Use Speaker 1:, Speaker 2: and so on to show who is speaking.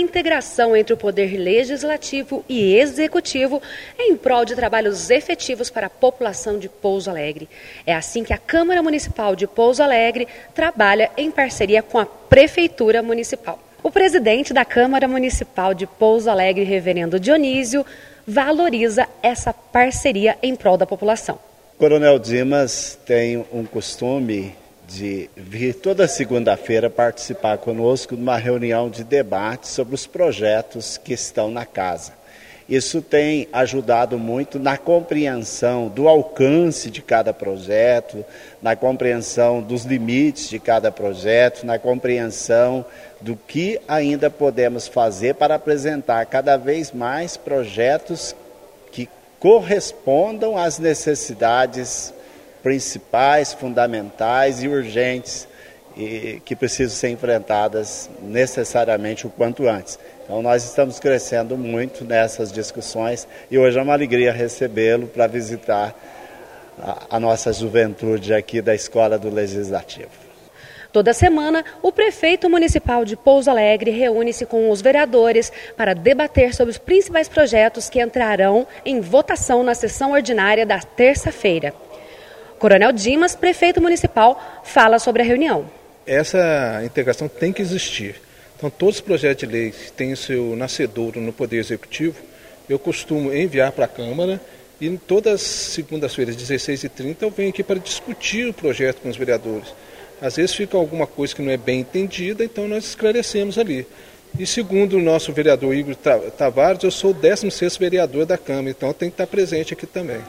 Speaker 1: integração entre o poder legislativo e executivo em prol de trabalhos efetivos para a população de Pouso Alegre. É assim que a Câmara Municipal de Pouso Alegre trabalha em parceria com a Prefeitura Municipal. O presidente da Câmara Municipal de Pouso Alegre, Reverendo Dionísio, valoriza essa parceria em prol da população.
Speaker 2: Coronel Dimas tem um costume de vir toda segunda-feira participar conosco de uma reunião de debate sobre os projetos que estão na casa. Isso tem ajudado muito na compreensão do alcance de cada projeto, na compreensão dos limites de cada projeto, na compreensão do que ainda podemos fazer para apresentar cada vez mais projetos correspondam às necessidades principais, fundamentais e urgentes e que precisam ser enfrentadas necessariamente o quanto antes. Então nós estamos crescendo muito nessas discussões e hoje é uma alegria recebê-lo para visitar a, a nossa juventude aqui da Escola do Legislativo.
Speaker 1: Toda semana, o prefeito municipal de Pouso Alegre reúne-se com os vereadores para debater sobre os principais projetos que entrarão em votação na sessão ordinária da terça-feira. Coronel Dimas, prefeito municipal, fala sobre a reunião.
Speaker 3: Essa integração tem que existir. Então, todos os projetos de lei que têm seu nascedouro no Poder Executivo, eu costumo enviar para a Câmara e todas as segundas-feiras, 16h30, eu venho aqui para discutir o projeto com os vereadores. Às vezes fica alguma coisa que não é bem entendida, então nós esclarecemos ali. E segundo o nosso vereador Igor Tavares, eu sou o 16º vereador da Câmara, então eu tenho que estar presente aqui também.